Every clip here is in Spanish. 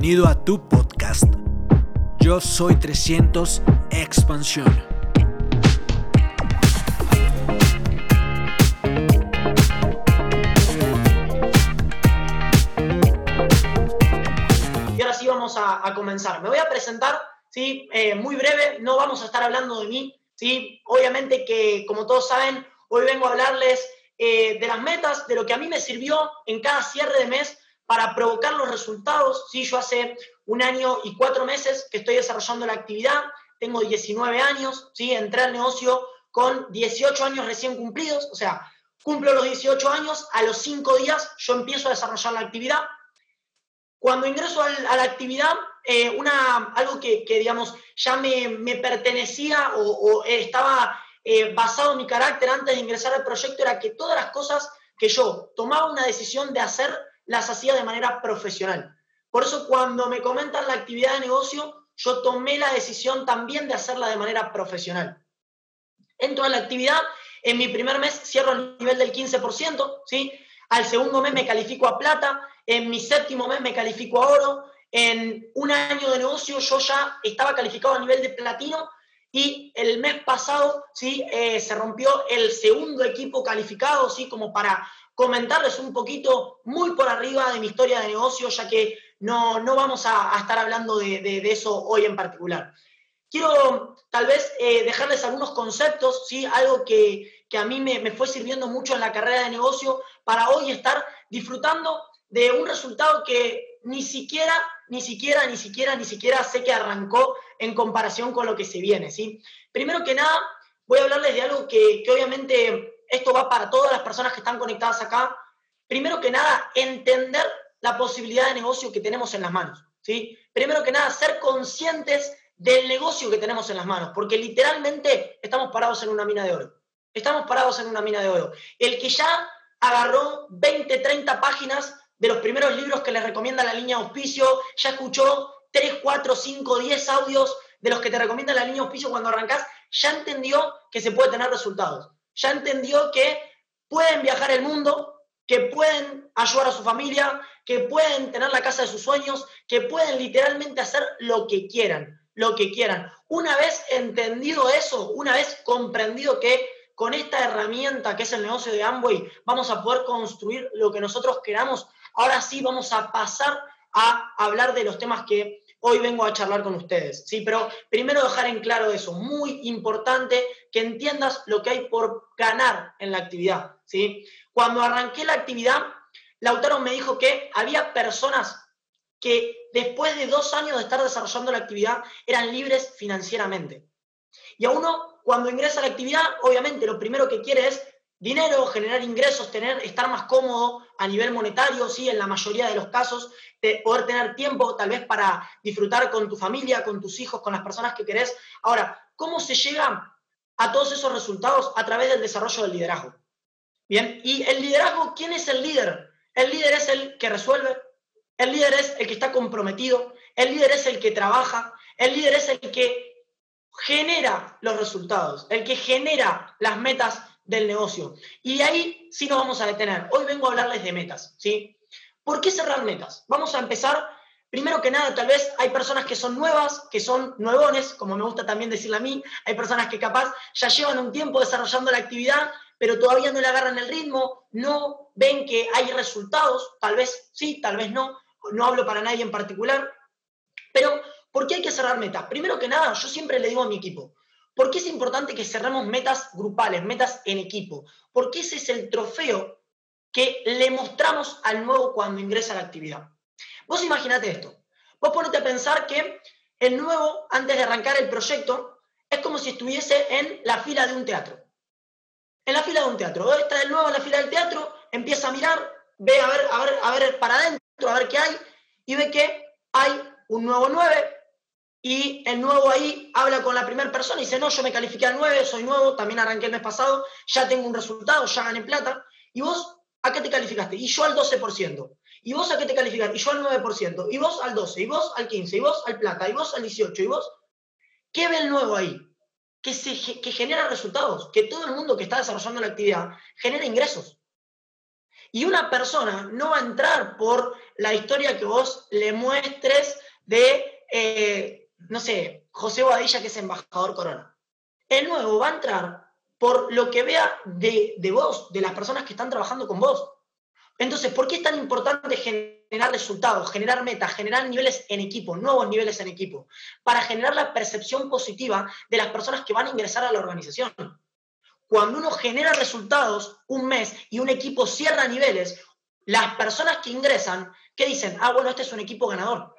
Bienvenido a tu podcast. Yo soy 300 Expansión. Y ahora sí vamos a, comenzar. Me voy a presentar, ¿sí? Eh, muy breve, no vamos a estar hablando de mí, ¿sí? Obviamente que, como todos saben, hoy vengo a hablarles eh, de las metas, de lo que a mí me sirvió en cada cierre de mes para provocar los resultados. ¿sí? Yo hace un año y cuatro meses que estoy desarrollando la actividad, tengo 19 años, ¿sí? entré al negocio con 18 años recién cumplidos, o sea, cumplo los 18 años, a los 5 días yo empiezo a desarrollar la actividad. Cuando ingreso a la actividad, eh, una, algo que, digamos, ya me, pertenecía o, estaba eh, basado en mi carácter antes de ingresar al proyecto era que todas las cosas que yo tomaba una decisión de hacer, las hacía de manera profesional. Por eso cuando me comentan la actividad de negocio, yo tomé la decisión también de hacerla de manera profesional. Entro a la actividad, en mi primer mes cierro el nivel del 15%, ¿sí? Al segundo mes me califico a plata, en mi séptimo mes me califico a oro, en un año de negocio yo ya estaba calificado a nivel de platino y el mes pasado ¿sí? Eh, se rompió el segundo equipo calificado, ¿sí? como para comentarles un poquito muy por arriba de mi historia de negocio, ya que no, no vamos a, estar hablando de, eso hoy en particular. Quiero tal vez eh, dejarles algunos conceptos, ¿sí? algo que, a mí me, me, fue sirviendo mucho en la carrera de negocio para hoy estar disfrutando de un resultado que ni siquiera, ni siquiera, ni siquiera, ni siquiera sé que arrancó en comparación con lo que se viene. ¿sí? Primero que nada, voy a hablarles de algo que, que obviamente esto va para todas las personas que están conectadas acá. Primero que nada, entender la posibilidad de negocio que tenemos en las manos. ¿sí? Primero que nada, ser conscientes del negocio que tenemos en las manos, porque literalmente estamos parados en una mina de oro. Estamos parados en una mina de oro. El que ya agarró 20, 30 páginas de los primeros libros que les recomienda la línea auspicio, ya escuchó 3, 4, 5, 10 audios de los que te recomienda la línea auspicio cuando arrancas, ya entendió que se puede tener resultados. Ya entendió que pueden viajar el mundo, que pueden ayudar a su familia, que pueden tener la casa de sus sueños, que pueden literalmente hacer lo que quieran, lo que quieran. Una vez entendido eso, una vez comprendido que con esta herramienta que es el negocio de Amway vamos a poder construir lo que nosotros queramos, ahora sí vamos a pasar a hablar de los temas que hoy vengo a charlar con ustedes. Sí, pero primero dejar en claro eso, muy importante que entiendas lo que hay por ganar en la actividad. ¿sí? Cuando arranqué la actividad, Lautaro me dijo que había personas que después de dos años de estar desarrollando la actividad eran libres financieramente. Y a uno, cuando ingresa a la actividad, obviamente lo primero que quiere es dinero, generar ingresos, tener, estar más cómodo a nivel monetario, sí, en la mayoría de los casos, de poder tener tiempo tal vez para disfrutar con tu familia, con tus hijos, con las personas que querés. Ahora, ¿cómo se llega a todos esos resultados? A través del desarrollo del liderazgo. Bien, y el liderazgo, ¿quién es el líder? El líder es el que resuelve, el líder es el que está comprometido, el líder es el que trabaja, el líder es el que genera los resultados, el que genera las metas del negocio. Y ahí sí nos vamos a detener. Hoy vengo a hablarles de metas, ¿sí? ¿Por qué cerrar metas? Vamos a empezar. Primero que nada, tal vez hay personas que son nuevas, que son nuevones, como me gusta también decirle a mí. Hay personas que capaz ya llevan un tiempo desarrollando la actividad, pero todavía no le agarran el ritmo, no ven que hay resultados. Tal vez sí, tal vez no. No hablo para nadie en particular. Pero, ¿por qué hay que cerrar metas? Primero que nada, yo siempre le digo a mi equipo, ¿Por qué es importante que cerremos metas grupales, metas en equipo? Porque ese es el trofeo que le mostramos al nuevo cuando ingresa a la actividad. Vos imaginate esto. Vos ponete a pensar que el nuevo, antes de arrancar el proyecto, es como si estuviese en la fila de un teatro. En la fila de un teatro. Está el nuevo en la fila del teatro, empieza a mirar, ve a ver, a ver, a ver para adentro, a ver qué hay, y ve que hay un nuevo 9, y el nuevo ahí habla con la primera persona y dice, no, yo me califiqué al 9, soy nuevo, también arranqué el mes pasado, ya tengo un resultado, ya gané plata. ¿Y vos a qué te calificaste? Y yo al 12%. ¿Y vos a qué te calificaste? Y yo al 9%. ¿Y vos al 12? ¿Y vos al 15? ¿Y vos al plata? ¿Y vos al 18? ¿Y vos? ¿Qué ve el nuevo ahí? Que, se, que genera resultados, que todo el mundo que está desarrollando la actividad genera ingresos. Y una persona no va a entrar por la historia que vos le muestres de, eh, no sé, José Bobadilla, que es embajador Corona. El nuevo va a entrar por lo que vea de, de vos, de las personas que están trabajando con vos. Entonces, ¿por qué es tan importante generar resultados, generar metas, generar niveles en equipo, nuevos niveles en equipo? Para generar la percepción positiva de las personas que van a ingresar a la organización. Cuando uno genera resultados un mes y un equipo cierra niveles, las personas que ingresan, ¿qué dicen? Ah, bueno, este es un equipo ganador.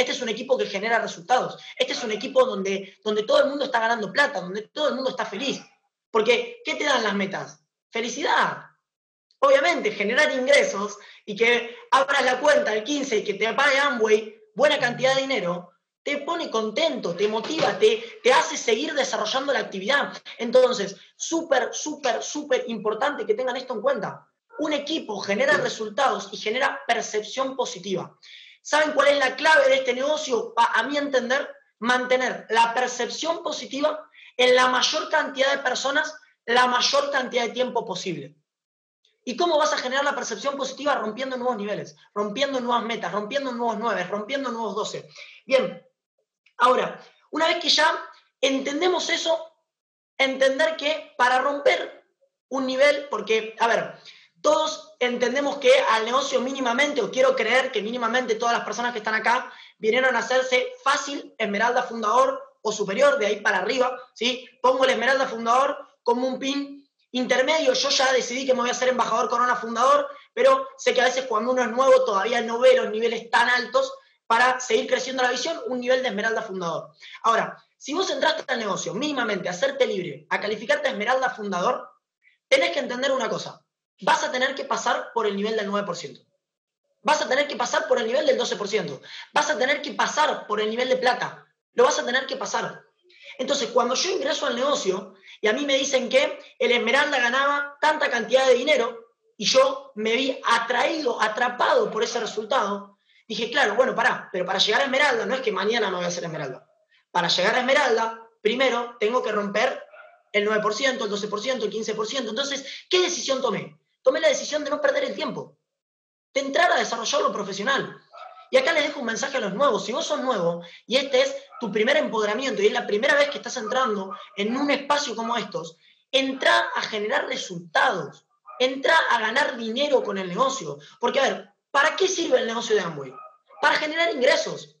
Este es un equipo que genera resultados. Este es un equipo donde, donde todo el mundo está ganando plata, donde todo el mundo está feliz. Porque, ¿qué te dan las metas? Felicidad, Obviamente, generar ingresos y que abras la cuenta el 15 y que te pague Amway buena cantidad de dinero, te pone contento, te motiva, te, te hace seguir desarrollando la actividad. Entonces, súper, súper, súper importante que tengan esto en cuenta. Un equipo genera resultados y genera percepción positiva. ¿Saben cuál es la clave de este negocio? A, mi entender, mantener la percepción positiva en la mayor cantidad de personas la mayor cantidad de tiempo posible. ¿Y cómo vas a generar la percepción positiva? Rompiendo nuevos niveles, rompiendo nuevas metas, rompiendo nuevos 9, rompiendo nuevos 12. Bien, ahora, una vez que ya entendemos eso, entender que para romper un nivel, porque, a ver, todos entendemos que al negocio mínimamente, o quiero creer que mínimamente todas las personas que están acá vinieron a hacerse fácil Esmeralda Fundador o superior, de ahí para arriba, ¿sí? Pongo el Esmeralda Fundador como un pin intermedio, yo ya decidí que me voy a hacer embajador corona fundador, pero sé que a veces cuando uno es nuevo todavía no ve los niveles tan altos para seguir creciendo la visión, un nivel de esmeralda fundador. Ahora, si vos entraste al negocio mínimamente a hacerte libre, a calificarte a esmeralda fundador, tenés que entender una cosa, vas a tener que pasar por el nivel del 9%. Vas a tener que pasar por el nivel del 12%. Vas a tener que pasar por el nivel de plata. Lo vas a tener que pasar. Entonces, cuando yo ingreso al negocio y a mí me dicen que el Esmeralda ganaba tanta cantidad de dinero y yo me vi atraído, atrapado por ese resultado, dije, claro, bueno, pará, pero para llegar a Esmeralda no es que mañana me voy a hacer Esmeralda. Para llegar a Esmeralda, primero tengo que romper el 9%, el 12%, el 15%. Entonces, ¿qué decisión tomé? Tomé la decisión de no perder el tiempo, de entrar a desarrollar lo profesional. Y acá les dejo un mensaje a los nuevos. Si vos sos nuevo y este es tu primer empoderamiento y es la primera vez que estás entrando en un espacio como estos, entra a generar resultados, entra a ganar dinero con el negocio. Porque, a ver, ¿para qué sirve el negocio de Amway? Para generar ingresos.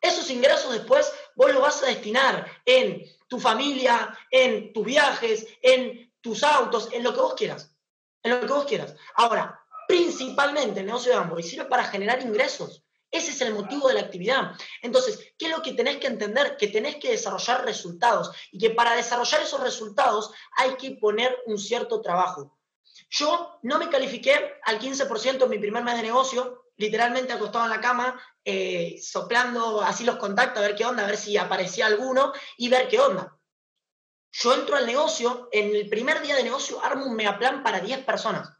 Esos ingresos después vos los vas a destinar en tu familia, en tus viajes, en tus autos, en lo que vos quieras. En lo que vos quieras. Ahora, principalmente el negocio de Amway sirve para generar ingresos. Ese es el motivo de la actividad. Entonces, ¿qué es lo que tenés que entender? Que tenés que desarrollar resultados y que para desarrollar esos resultados hay que poner un cierto trabajo. Yo no me califiqué al 15% en mi primer mes de negocio, literalmente acostado en la cama, eh, soplando así los contactos, a ver qué onda, a ver si aparecía alguno y ver qué onda. Yo entro al negocio, en el primer día de negocio armo un megaplan para 10 personas.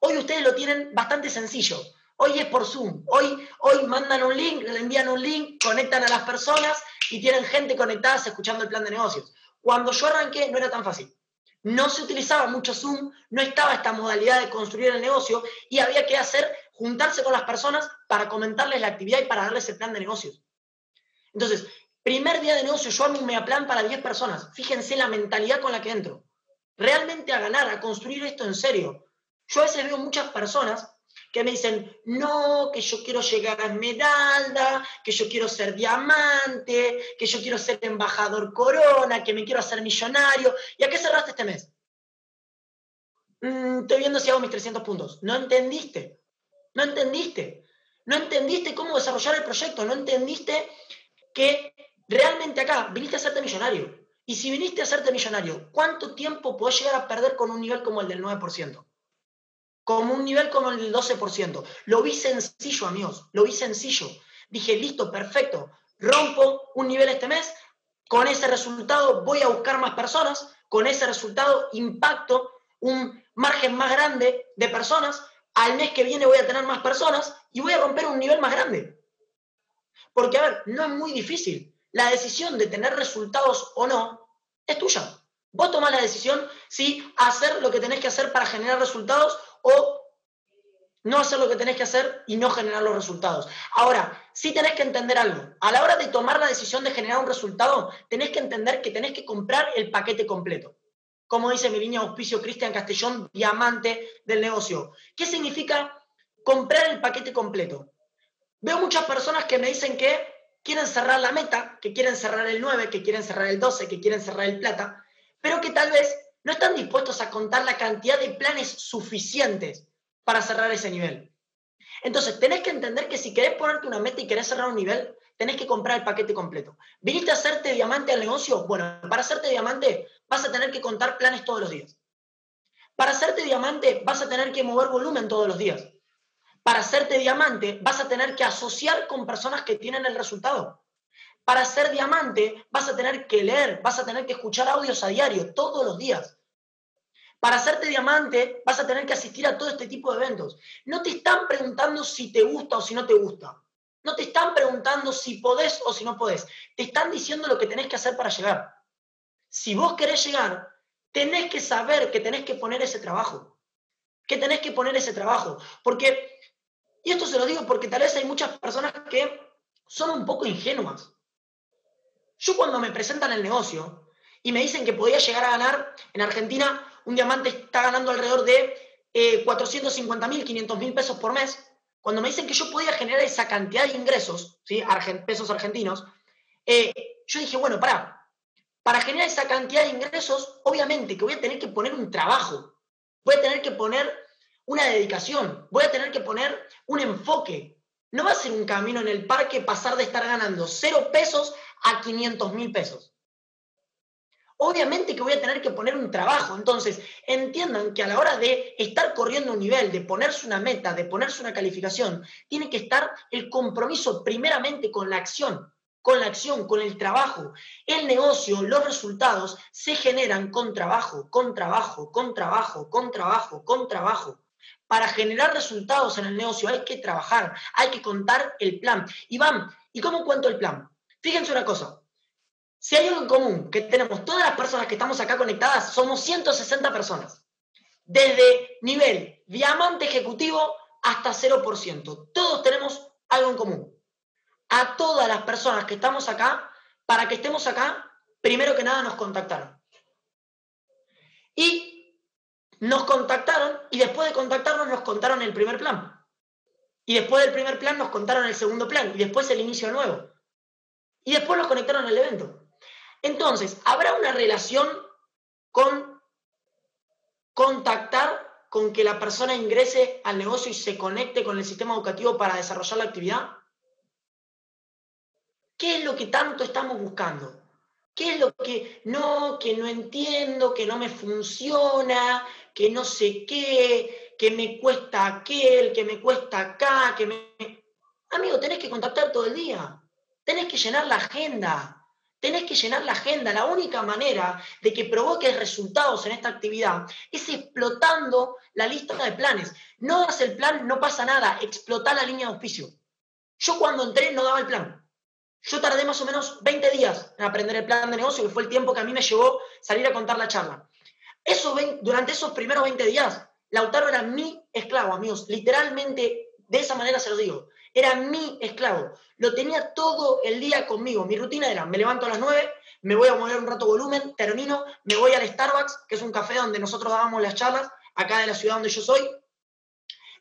Hoy ustedes lo tienen bastante sencillo. Hoy es por Zoom. Hoy, hoy mandan un link, le envían un link, conectan a las personas y tienen gente conectada escuchando el plan de negocios. Cuando yo arranqué no era tan fácil. No se utilizaba mucho Zoom, no estaba esta modalidad de construir el negocio y había que hacer, juntarse con las personas para comentarles la actividad y para darles el plan de negocios. Entonces, primer día de negocio, yo armo un plan para 10 personas. Fíjense la mentalidad con la que entro. Realmente a ganar, a construir esto en serio. Yo a veces veo muchas personas que me dicen, no, que yo quiero llegar a Esmeralda, que yo quiero ser diamante, que yo quiero ser embajador corona, que me quiero hacer millonario. ¿Y a qué cerraste este mes? Mm, estoy viendo si hago mis 300 puntos. No entendiste. No entendiste. No entendiste cómo desarrollar el proyecto. No entendiste que realmente acá viniste a hacerte millonario. Y si viniste a hacerte millonario, ¿cuánto tiempo puedes llegar a perder con un nivel como el del 9%? como un nivel como el del 12%. Lo vi sencillo, amigos, lo vi sencillo. Dije, listo, perfecto, rompo un nivel este mes, con ese resultado voy a buscar más personas, con ese resultado impacto un margen más grande de personas, al mes que viene voy a tener más personas y voy a romper un nivel más grande. Porque, a ver, no es muy difícil. La decisión de tener resultados o no es tuya. Vos tomás la decisión si hacer lo que tenés que hacer para generar resultados o no hacer lo que tenés que hacer y no generar los resultados. Ahora, sí tenés que entender algo. A la hora de tomar la decisión de generar un resultado, tenés que entender que tenés que comprar el paquete completo. Como dice mi línea auspicio Cristian Castellón, diamante del negocio. ¿Qué significa comprar el paquete completo? Veo muchas personas que me dicen que quieren cerrar la meta, que quieren cerrar el 9, que quieren cerrar el 12, que quieren cerrar el plata, pero que tal vez no están dispuestos a contar la cantidad de planes suficientes para cerrar ese nivel. Entonces, tenés que entender que si querés ponerte una meta y querés cerrar un nivel, tenés que comprar el paquete completo. ¿Viniste a hacerte diamante al negocio? Bueno, para hacerte diamante vas a tener que contar planes todos los días. Para hacerte diamante vas a tener que mover volumen todos los días. Para hacerte diamante vas a tener que asociar con personas que tienen el resultado. Para ser diamante vas a tener que leer, vas a tener que escuchar audios a diario, todos los días. Para hacerte diamante vas a tener que asistir a todo este tipo de eventos. No te están preguntando si te gusta o si no te gusta. No te están preguntando si podés o si no podés. Te están diciendo lo que tenés que hacer para llegar. Si vos querés llegar, tenés que saber que tenés que poner ese trabajo. Que tenés que poner ese trabajo. Porque, y esto se lo digo porque tal vez hay muchas personas que son un poco ingenuas. Yo cuando me presentan el negocio y me dicen que podía llegar a ganar en Argentina un diamante está ganando alrededor de eh, 450 mil, 500 mil pesos por mes, cuando me dicen que yo podía generar esa cantidad de ingresos, ¿sí? pesos argentinos, eh, yo dije, bueno, para, para generar esa cantidad de ingresos, obviamente que voy a tener que poner un trabajo, voy a tener que poner una dedicación, voy a tener que poner un enfoque. No va a ser un camino en el parque pasar de estar ganando cero pesos a 500 mil pesos. Obviamente que voy a tener que poner un trabajo. Entonces, entiendan que a la hora de estar corriendo un nivel, de ponerse una meta, de ponerse una calificación, tiene que estar el compromiso primeramente con la acción, con la acción, con el trabajo. El negocio, los resultados se generan con trabajo, con trabajo, con trabajo, con trabajo, con trabajo. Para generar resultados en el negocio hay que trabajar, hay que contar el plan. Iván, ¿y cómo cuento el plan? Fíjense una cosa, si hay algo en común que tenemos todas las personas que estamos acá conectadas, somos 160 personas. Desde nivel diamante ejecutivo hasta 0%. Todos tenemos algo en común. A todas las personas que estamos acá, para que estemos acá, primero que nada nos contactaron. Y nos contactaron y después de contactarnos nos contaron el primer plan. Y después del primer plan nos contaron el segundo plan y después el inicio nuevo. Y después nos conectaron al evento. Entonces, ¿habrá una relación con contactar con que la persona ingrese al negocio y se conecte con el sistema educativo para desarrollar la actividad? ¿Qué es lo que tanto estamos buscando? ¿Qué es lo que no, que no entiendo, que no me funciona, que no sé qué, que me cuesta aquel, que me cuesta acá, que me... Amigo, tenés que contactar todo el día. Tenés que llenar la agenda. Tenés que llenar la agenda. La única manera de que provoques resultados en esta actividad es explotando la lista de planes. No das el plan, no pasa nada. Explota la línea de auspicio. Yo cuando entré no daba el plan. Yo tardé más o menos 20 días en aprender el plan de negocio, que fue el tiempo que a mí me llevó salir a contar la charla. Eso, durante esos primeros 20 días, Lautaro era mi esclavo, amigos. Literalmente, de esa manera se lo digo era mi esclavo. Lo tenía todo el día conmigo. Mi rutina era, me levanto a las 9, me voy a mover un rato volumen, termino, me voy al Starbucks, que es un café donde nosotros dábamos las charlas, acá de la ciudad donde yo soy.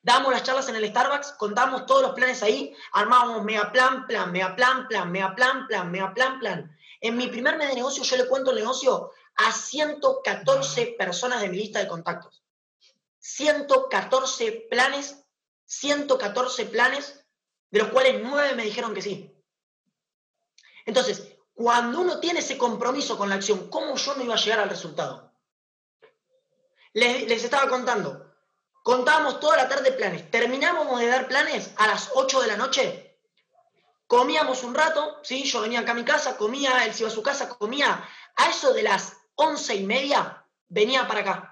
Dábamos las charlas en el Starbucks, contábamos todos los planes ahí, armábamos mega plan, plan, mega plan, plan, mega plan, plan, mega plan, plan. En mi primer mes de negocio yo le cuento el negocio a 114 personas de mi lista de contactos. 114 planes, 114 planes de los cuales nueve me dijeron que sí. Entonces, cuando uno tiene ese compromiso con la acción, ¿cómo yo no iba a llegar al resultado? Les, estaba contando, contábamos toda la tarde planes, terminábamos de dar planes a las 8 de la noche, comíamos un rato, ¿sí? yo venía acá a mi casa, comía, él se iba a su casa, comía, a eso de las once y media, venía para acá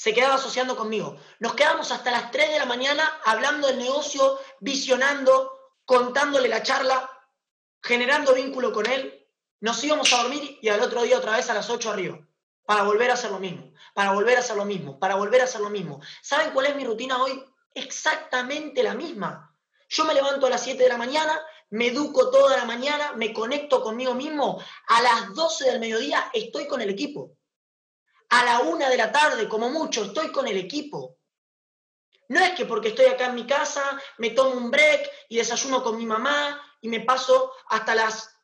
se quedaba asociando conmigo. Nos quedamos hasta las 3 de la mañana hablando del negocio, visionando, contándole la charla, generando vínculo con él. Nos íbamos a dormir y al otro día otra vez a las 8 arriba, para volver a hacer lo mismo, para volver a hacer lo mismo, para volver a hacer lo mismo. ¿Saben cuál es mi rutina hoy? exactamente la misma. Yo me levanto a las 7 de la mañana, me educo toda la mañana, me conecto conmigo mismo. A las 12 del mediodía estoy con el equipo. A la 1 de la tarde, como mucho, estoy con el equipo. No es que porque estoy acá en mi casa, me tomo un break y desayuno con mi mamá y me paso hasta las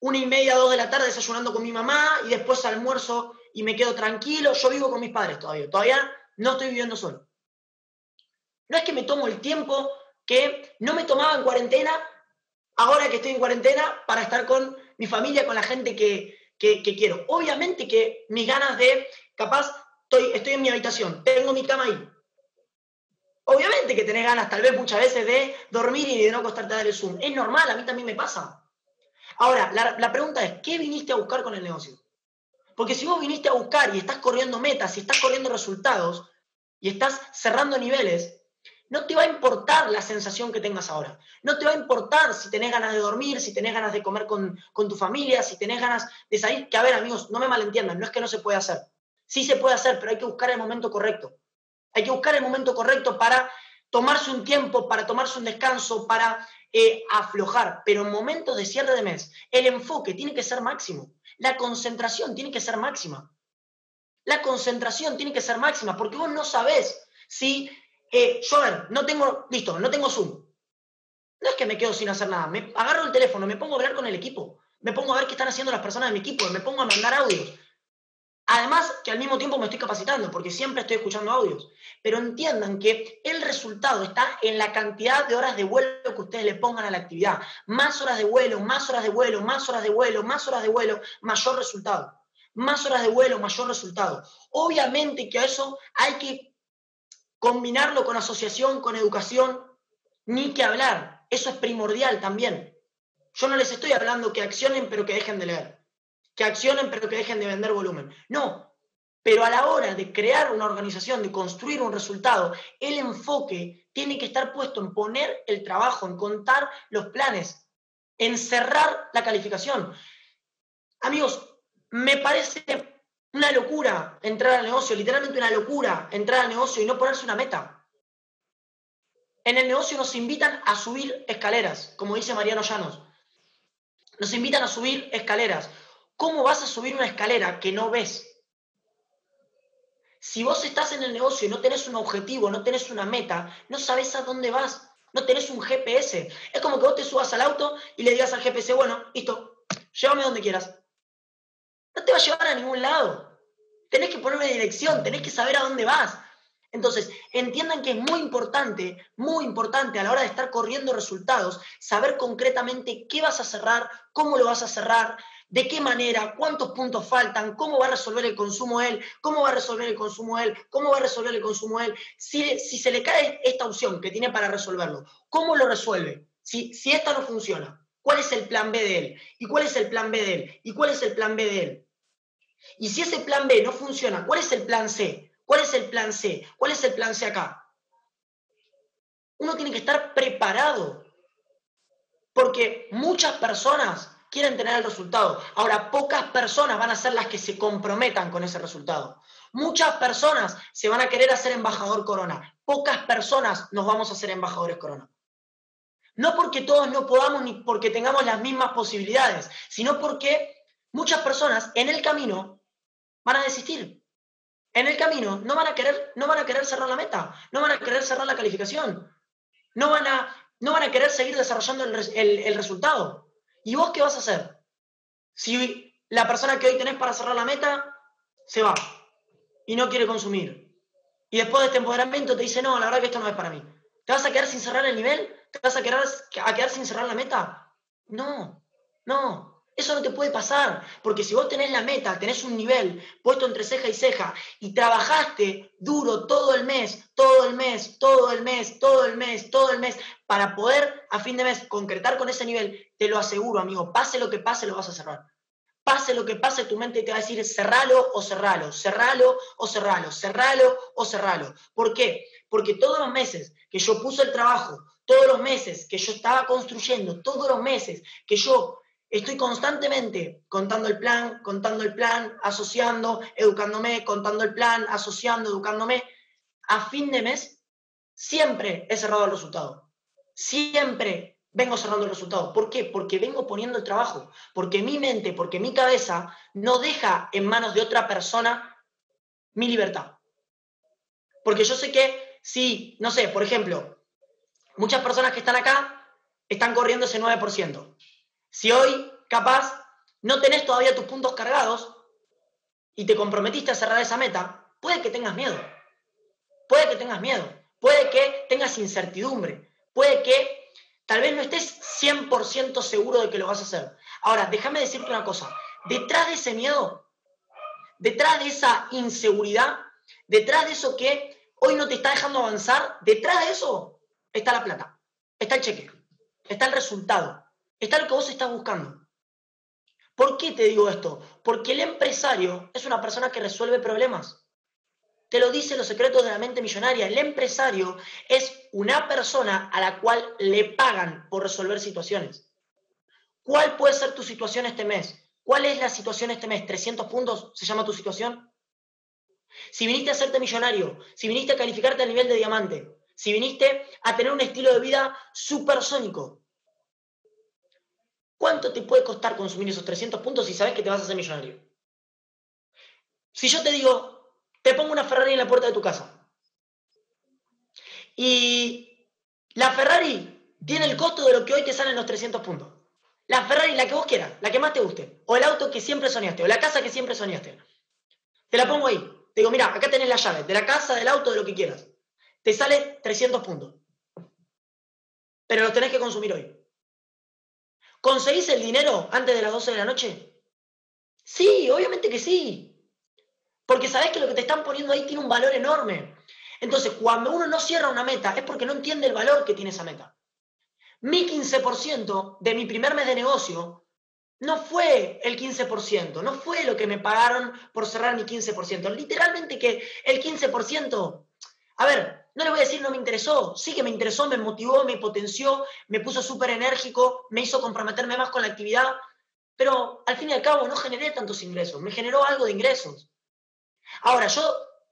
una y media, dos de la tarde desayunando con mi mamá y después almuerzo y me quedo tranquilo. Yo vivo con mis padres todavía. Todavía no estoy viviendo solo. No es que me tomo el tiempo que no me tomaba en cuarentena, ahora que estoy en cuarentena, para estar con mi familia, con la gente que, que, quiero. Obviamente que mis ganas de, capaz, estoy, estoy en mi habitación, tengo mi cama ahí, Obviamente que tenés ganas, tal vez muchas veces, de dormir y de no acostarte a dar el Zoom. Es normal, a mí también me pasa. Ahora, la, pregunta es, ¿qué viniste a buscar con el negocio? Porque si vos viniste a buscar y estás corriendo metas, y estás corriendo resultados, y estás cerrando niveles, no te va a importar la sensación que tengas ahora. No te va a importar si tenés ganas de dormir, si tenés ganas de comer con, con tu familia, si tenés ganas de salir. Que a ver, amigos, no me malentiendan, no es que no se puede hacer. Sí se puede hacer, pero hay que buscar el momento correcto. Hay que buscar el momento correcto para tomarse un tiempo, para tomarse un descanso, para eh, aflojar. Pero en momentos de cierre de mes, el enfoque tiene que ser máximo. La concentración tiene que ser máxima. La concentración tiene que ser máxima, porque vos no sabés si, eh, yo no tengo, listo, no tengo Zoom. No es que me quedo sin hacer nada. Me agarro el teléfono, me pongo a hablar con el equipo. Me pongo a ver qué están haciendo las personas de mi equipo. Me pongo a mandar audios. Además que al mismo tiempo me estoy capacitando, porque siempre estoy escuchando audios. Pero entiendan que el resultado está en la cantidad de horas de vuelo que ustedes le pongan a la actividad. Más horas de vuelo, más horas de vuelo, más horas de vuelo, más horas de vuelo, mayor resultado. Más horas de vuelo, mayor resultado. Obviamente que a eso hay que combinarlo con asociación, con educación, ni que hablar. Eso es primordial también. Yo no les estoy hablando que accionen pero que dejen de leer que accionen pero que dejen de vender volumen. No, pero a la hora de crear una organización, de construir un resultado, el enfoque tiene que estar puesto en poner el trabajo, en contar los planes, en cerrar la calificación. Amigos, me parece una locura entrar al negocio, literalmente una locura entrar al negocio y no ponerse una meta. En el negocio nos invitan a subir escaleras, como dice Mariano Llanos. Nos invitan a subir escaleras. ¿Cómo vas a subir una escalera que no ves? Si vos estás en el negocio y no tenés un objetivo, no tenés una meta, no sabes a dónde vas, no tenés un GPS. Es como que vos te subas al auto y le digas al GPS, bueno, listo, llévame donde quieras. No te va a llevar a ningún lado. Tenés que poner una dirección, tenés que saber a dónde vas. Entonces, entiendan que es muy importante, muy importante a la hora de estar corriendo resultados, saber concretamente qué vas a cerrar, cómo lo vas a cerrar, de qué manera, cuántos puntos faltan, cómo va a resolver el consumo él, cómo va a resolver el consumo él, cómo va a resolver el consumo él. Si, si se le cae esta opción que tiene para resolverlo, ¿cómo lo resuelve? Si, si esta no funciona, ¿cuál es el plan B de él? ¿Y cuál es el plan B de él? ¿Y cuál es el plan B de él? Y si ese plan B no funciona, ¿cuál es el plan C? ¿Cuál es el plan C? ¿Cuál es el plan C acá? Uno tiene que estar preparado. Porque muchas personas quieren tener el resultado. Ahora, pocas personas van a ser las que se comprometan con ese resultado. Muchas personas se van a querer hacer embajador corona. Pocas personas nos vamos a hacer embajadores corona. No porque todos no podamos ni porque tengamos las mismas posibilidades, sino porque muchas personas en el camino van a desistir. En el camino no van a querer, no van a querer cerrar la meta, no van a querer cerrar la calificación, no van a, no van a querer seguir desarrollando el resultado. ¿Y vos qué vas a hacer? Si la persona que hoy tenés para cerrar la meta se va y no quiere consumir. Y después de este empoderamiento te dice, no, la verdad que esto no es para mí. ¿Te vas a quedar sin cerrar el nivel? ¿Te vas a quedar, a quedar sin cerrar la meta? No, no. Eso no te puede pasar, porque si vos tenés la meta, tenés un nivel puesto entre ceja y ceja y trabajaste duro todo el mes, todo el mes, todo el mes, todo el mes, todo el mes, para poder a fin de mes concretar con ese nivel, te lo aseguro, amigo, pase lo que pase, lo vas a cerrar. Pase lo que pase, tu mente te va a decir cerralo o cerralo, cerralo o cerralo, cerralo o cerralo. ¿Por qué? Porque todos los meses que yo puse el trabajo, todos los meses que yo estaba construyendo, todos los meses que yo Estoy constantemente contando el plan, contando el plan, asociando, educándome, contando el plan, asociando, educándome. A fin de mes, siempre he cerrado el resultado. Siempre vengo cerrando el resultado. ¿Por qué? Porque vengo poniendo el trabajo, porque mi mente, porque mi cabeza no deja en manos de otra persona mi libertad. Porque yo sé que si, no sé, por ejemplo, muchas personas que están acá están corriendo ese 9%. Si hoy, capaz, no tenés todavía tus puntos cargados y te comprometiste a cerrar esa meta, puede que tengas miedo. Puede que tengas miedo. Puede que tengas incertidumbre. Puede que tal vez no estés 100% seguro de que lo vas a hacer. Ahora, déjame decirte una cosa. Detrás de ese miedo, detrás de esa inseguridad, detrás de eso que hoy no te está dejando avanzar, detrás de eso está la plata, está el cheque, está el resultado, está lo que vos estás buscando. ¿Por qué te digo esto? Porque el empresario es una persona que resuelve problemas. Te lo dicen los secretos de la mente millonaria. El empresario es una persona a la cual le pagan por resolver situaciones. ¿Cuál puede ser tu situación este mes? ¿Cuál es la situación este mes? ¿300 puntos se llama tu situación? Si viniste a hacerte millonario, si viniste a calificarte a nivel de diamante, si viniste a tener un estilo de vida supersónico, ¿cuánto te puede costar consumir esos 300 puntos si sabes que te vas a hacer millonario? Si yo te digo, te pongo una Ferrari en la puerta de tu casa. Y la Ferrari tiene el costo de lo que hoy te salen los 300 puntos. La Ferrari, la que vos quieras, la que más te guste. O el auto que siempre soñaste, o la casa que siempre soñaste. Te la pongo ahí. Te digo, mira, acá tenés la llave, de la casa, del auto, de lo que quieras. Te sale 300 puntos. Pero lo tenés que consumir hoy. ¿Conseguís el dinero antes de las 12 de la noche? Sí, obviamente que sí. Porque sabes que lo que te están poniendo ahí tiene un valor enorme. Entonces, cuando uno no cierra una meta, es porque no entiende el valor que tiene esa meta. Mi 15% de mi primer mes de negocio no fue el 15%, no fue lo que me pagaron por cerrar mi 15%. Literalmente que el 15%, a ver, no le voy a decir no me interesó, sí que me interesó, me motivó, me potenció, me puso súper enérgico, me hizo comprometerme más con la actividad, pero al fin y al cabo no generé tantos ingresos, me generó algo de ingresos. Ahora, yo,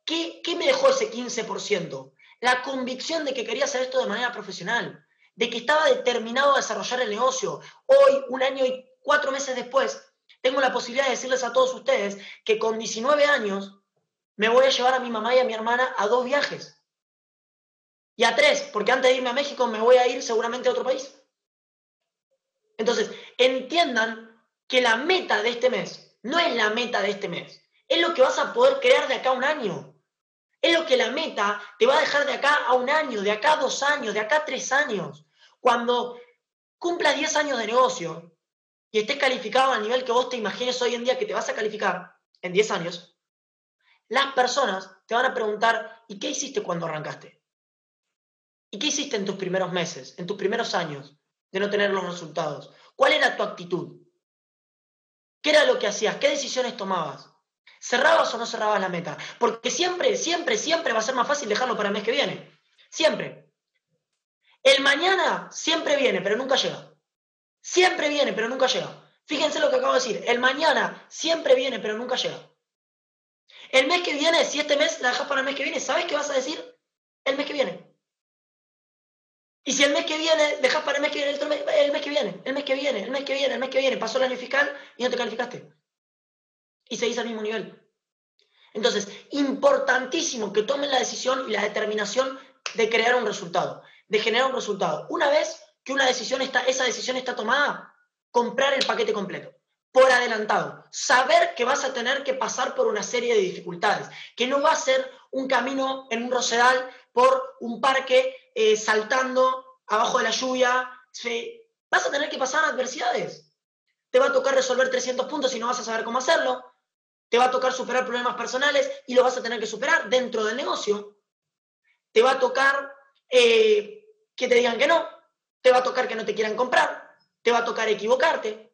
¿qué, me dejó ese 15%? La convicción de que quería hacer esto de manera profesional, de que estaba determinado a desarrollar el negocio. Hoy, un año y cuatro meses después, tengo la posibilidad de decirles a todos ustedes que con 19 años me voy a llevar a mi mamá y a mi hermana a dos viajes. Y a tres, porque antes de irme a México me voy a ir seguramente a otro país. Entonces, entiendan que la meta de este mes no es la meta de este mes es lo que vas a poder crear de acá a un año. Es lo que la meta te va a dejar de acá a un año, de acá a dos años, de acá a tres años. Cuando cumplas 10 años de negocio y estés calificado al nivel que vos te imagines hoy en día que te vas a calificar en 10 años, las personas te van a preguntar, ¿y qué hiciste cuando arrancaste? ¿Y qué hiciste en tus primeros meses, en tus primeros años de no tener los resultados? ¿Cuál era tu actitud? ¿Qué era lo que hacías? ¿Qué decisiones tomabas? ¿Cerrabas o no cerrabas la meta? Porque siempre, siempre, siempre va a ser más fácil dejarlo para el mes que viene. Siempre. El mañana siempre viene, pero nunca llega. Siempre viene, pero nunca llega. Fíjense lo que acabo de decir. El mañana siempre viene, pero nunca llega. El mes que viene, si este mes la dejas para el mes que viene, ¿sabes qué vas a decir? El mes que viene. Y si el mes que viene, dejas para el mes que viene, el mes, el mes que viene, el mes que viene, el mes que viene, el mes que viene, pasó el año fiscal y no te calificaste y seguís al mismo nivel. Entonces, importantísimo que tomen la decisión y la determinación de crear un resultado, de generar un resultado. Una vez que una decisión está, esa decisión está tomada, comprar el paquete completo, por adelantado. Saber que vas a tener que pasar por una serie de dificultades, que no va a ser un camino en un rosedal por un parque eh, saltando abajo de la lluvia. Vas a tener que pasar adversidades. Te va a tocar resolver 300 puntos y no vas a saber cómo hacerlo te va a tocar superar problemas personales y lo vas a tener que superar dentro del negocio. Te va a tocar eh, que te digan que no, te va a tocar que no te quieran comprar, te va a tocar equivocarte.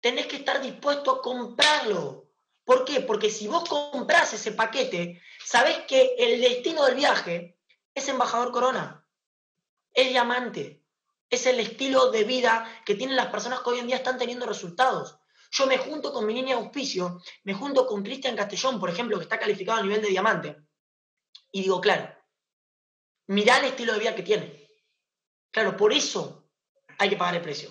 Tenés que estar dispuesto a comprarlo. ¿Por qué? Porque si vos compras ese paquete, sabés que el destino del viaje es embajador corona, es diamante, es el estilo de vida que tienen las personas que hoy en día están teniendo resultados. Yo me junto con mi niña de auspicio, me junto con Cristian Castellón, por ejemplo, que está calificado a nivel de diamante, y digo, claro, mirá el estilo de vida que tiene. Claro, por eso hay que pagar el precio.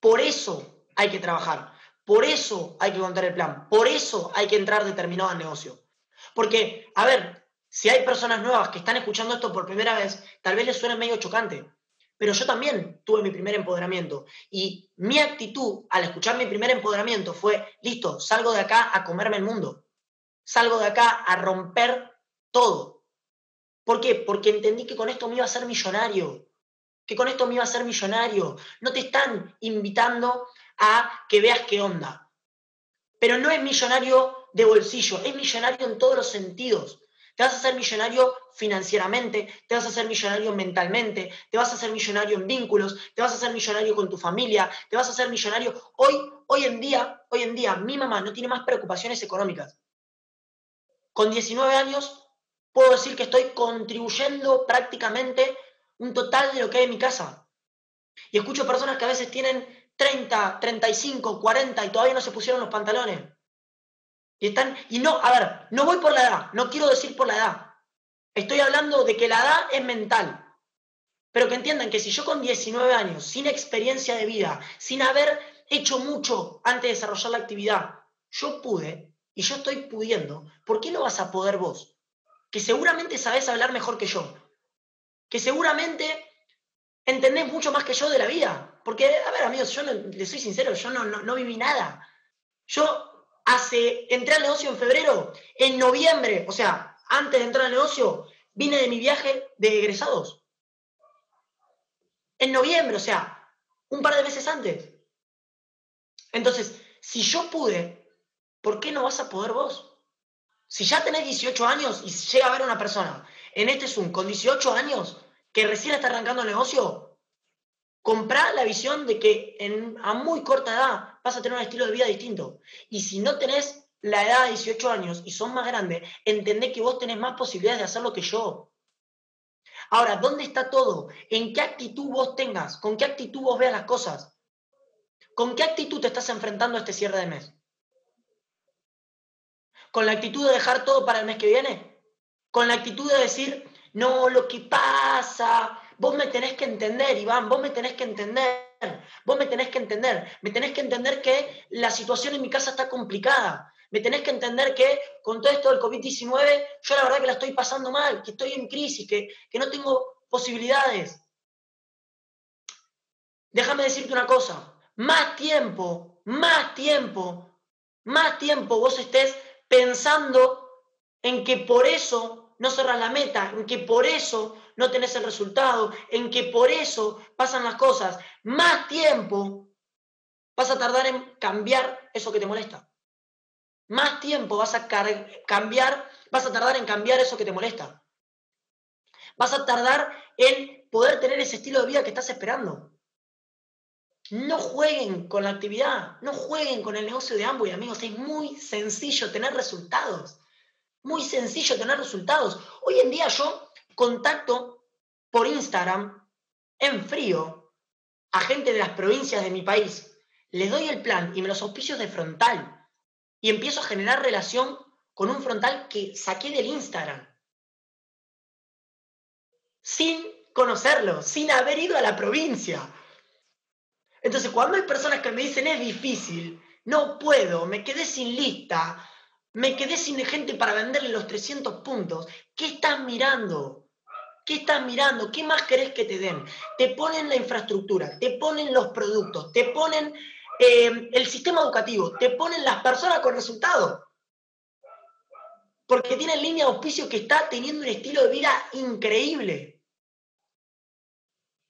Por eso hay que trabajar. Por eso hay que contar el plan. Por eso hay que entrar determinado al negocio. Porque, a ver, si hay personas nuevas que están escuchando esto por primera vez, tal vez les suene medio chocante. Pero yo también tuve mi primer empoderamiento. Y mi actitud al escuchar mi primer empoderamiento fue, listo, salgo de acá a comerme el mundo. Salgo de acá a romper todo. ¿Por qué? Porque entendí que con esto me iba a ser millonario. Que con esto me iba a ser millonario. No te están invitando a que veas qué onda. Pero no es millonario de bolsillo, es millonario en todos los sentidos. Te vas a hacer millonario financieramente, te vas a hacer millonario mentalmente, te vas a hacer millonario en vínculos, te vas a hacer millonario con tu familia, te vas a hacer millonario. Hoy, hoy en día, hoy en día, mi mamá no tiene más preocupaciones económicas. Con 19 años puedo decir que estoy contribuyendo prácticamente un total de lo que hay en mi casa. Y escucho personas que a veces tienen 30, 35, 40 y todavía no se pusieron los pantalones. Y están, y no, a ver, no voy por la edad, no quiero decir por la edad. Estoy hablando de que la edad es mental. Pero que entiendan que si yo con 19 años, sin experiencia de vida, sin haber hecho mucho antes de desarrollar la actividad, yo pude y yo estoy pudiendo, ¿por qué no vas a poder vos? Que seguramente sabés hablar mejor que yo. Que seguramente entendés mucho más que yo de la vida. Porque, a ver, amigos, yo le soy sincero, yo no, no, no viví nada. Yo hace, entré al negocio en febrero, en noviembre, o sea, antes de entrar al negocio, vine de mi viaje de egresados. En noviembre, o sea, un par de meses antes. Entonces, si yo pude, ¿por qué no vas a poder vos? Si ya tenés 18 años y llega a ver una persona en este Zoom con 18 años que recién está arrancando el negocio, comprá la visión de que en, a muy corta edad vas a tener un estilo de vida distinto. Y si no tenés la edad de 18 años y sos más grande, entendé que vos tenés más posibilidades de hacerlo que yo. Ahora, ¿dónde está todo? ¿En qué actitud vos tengas? ¿Con qué actitud vos veas las cosas? ¿Con qué actitud te estás enfrentando a este cierre de mes? ¿Con la actitud de dejar todo para el mes que viene? ¿Con la actitud de decir, no, lo que pasa, vos me tenés que entender, Iván, vos me tenés que entender? Vos me tenés que entender, me tenés que entender que la situación en mi casa está complicada. Me tenés que entender que con todo esto del COVID-19, yo la verdad que la estoy pasando mal, que estoy en crisis, que, que no tengo posibilidades. Déjame decirte una cosa, más tiempo, más tiempo, más tiempo vos estés pensando en que por eso no cerras la meta, en que por eso no tenés el resultado, en que por eso pasan las cosas, más tiempo vas a tardar en cambiar eso que te molesta. Más tiempo vas a cambiar, vas a tardar en cambiar eso que te molesta. Vas a tardar en poder tener ese estilo de vida que estás esperando. No jueguen con la actividad, no jueguen con el negocio de ambos, amigos. Es muy sencillo tener resultados. Muy sencillo tener resultados. Hoy en día yo contacto por Instagram en frío a gente de las provincias de mi país. Les doy el plan y me los auspicios de frontal. Y empiezo a generar relación con un frontal que saqué del Instagram. Sin conocerlo, sin haber ido a la provincia. Entonces, cuando hay personas que me dicen es difícil, no puedo, me quedé sin lista, me quedé sin gente para venderle los 300 puntos, ¿qué estás mirando? ¿Qué estás mirando? ¿Qué más querés que te den? Te ponen la infraestructura, te ponen los productos, te ponen eh, el sistema educativo, te ponen las personas con resultados. Porque tienen línea de auspicio que está teniendo un estilo de vida increíble.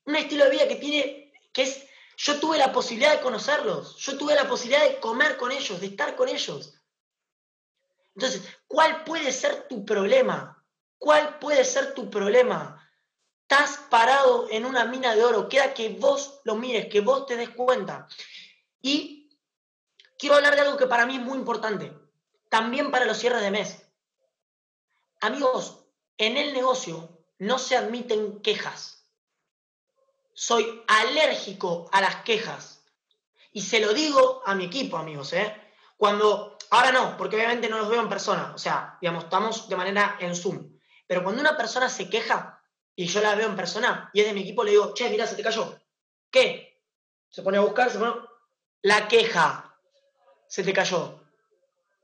Un estilo de vida que tiene, que es, yo tuve la posibilidad de conocerlos, yo tuve la posibilidad de comer con ellos, de estar con ellos. Entonces, ¿cuál puede ser tu problema? ¿Cuál puede ser tu problema? Estás parado en una mina de oro, queda que vos lo mires, que vos te des cuenta. Y quiero hablar de algo que para mí es muy importante, también para los cierres de mes. Amigos, en el negocio no se admiten quejas. Soy alérgico a las quejas. Y se lo digo a mi equipo, amigos. ¿eh? Cuando, ahora no, porque obviamente no los veo en persona. O sea, digamos, estamos de manera en Zoom. Pero cuando una persona se queja, y yo la veo en persona y es de mi equipo, le digo, che, mira, se te cayó. ¿Qué? Se pone a buscar, se pone... La queja. Se te cayó.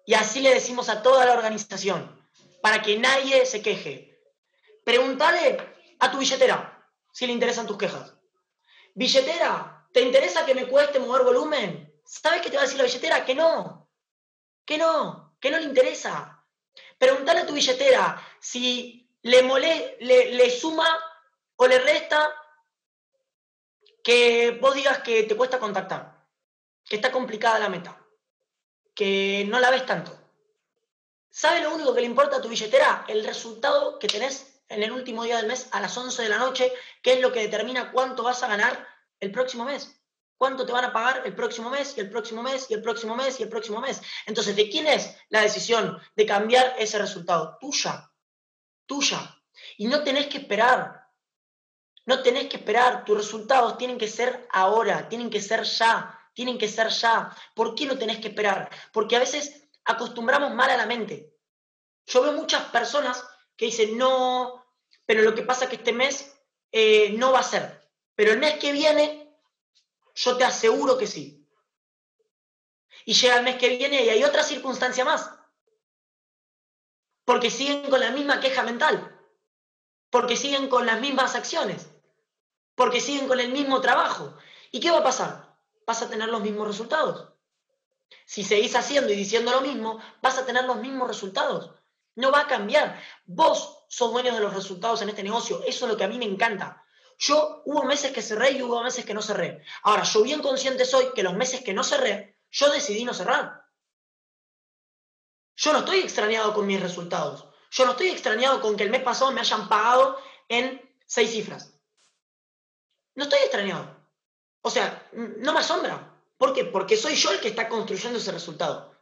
Y así le decimos a toda la organización, para que nadie se queje. Pregúntale a tu billetera si le interesan tus quejas. Billetera, ¿te interesa que me cueste mover volumen? ¿Sabes qué te va a decir la billetera? Que no. Que no. Que no le interesa. Pregúntale a tu billetera si le, mole, le, suma o le resta que vos digas que te cuesta contactar, que está complicada la meta, que no la ves tanto. ¿Sabes lo único que le importa a tu billetera? El resultado que tenés en el último día del mes a las 11 de la noche, que es lo que determina cuánto vas a ganar el próximo mes. ¿Cuánto te van a pagar el próximo mes y el próximo mes y el próximo mes y el próximo mes? Entonces, ¿de quién es la decisión de cambiar ese resultado? Tuya, tuya. Y no tenés que esperar. No tenés que esperar. Tus resultados tienen que ser ahora, tienen que ser ya, tienen que ser ya. ¿Por qué no tenés que esperar? Porque a veces acostumbramos mal a la mente. Yo veo muchas personas que dicen, no, pero lo que pasa es que este mes eh, no va a ser. Pero el mes que viene yo te aseguro que sí. Y llega el mes que viene y hay otra circunstancia más. Porque siguen con la misma queja mental. Porque siguen con las mismas acciones. Porque siguen con el mismo trabajo. ¿Y qué va a pasar? Vas a tener los mismos resultados. Si seguís haciendo y diciendo lo mismo, vas a tener los mismos resultados. No va a cambiar. Vos sos dueños de los resultados en este negocio. Eso es lo que a mí me encanta. Yo hubo meses que cerré y hubo meses que no cerré. Ahora, yo bien consciente soy que los meses que no cerré, yo decidí no cerrar. Yo no estoy extrañado con mis resultados. Yo no estoy extrañado con que el mes pasado me hayan pagado en seis cifras. No estoy extrañado. O sea, no me asombra. ¿Por qué? Porque soy yo el que está construyendo ese resultado.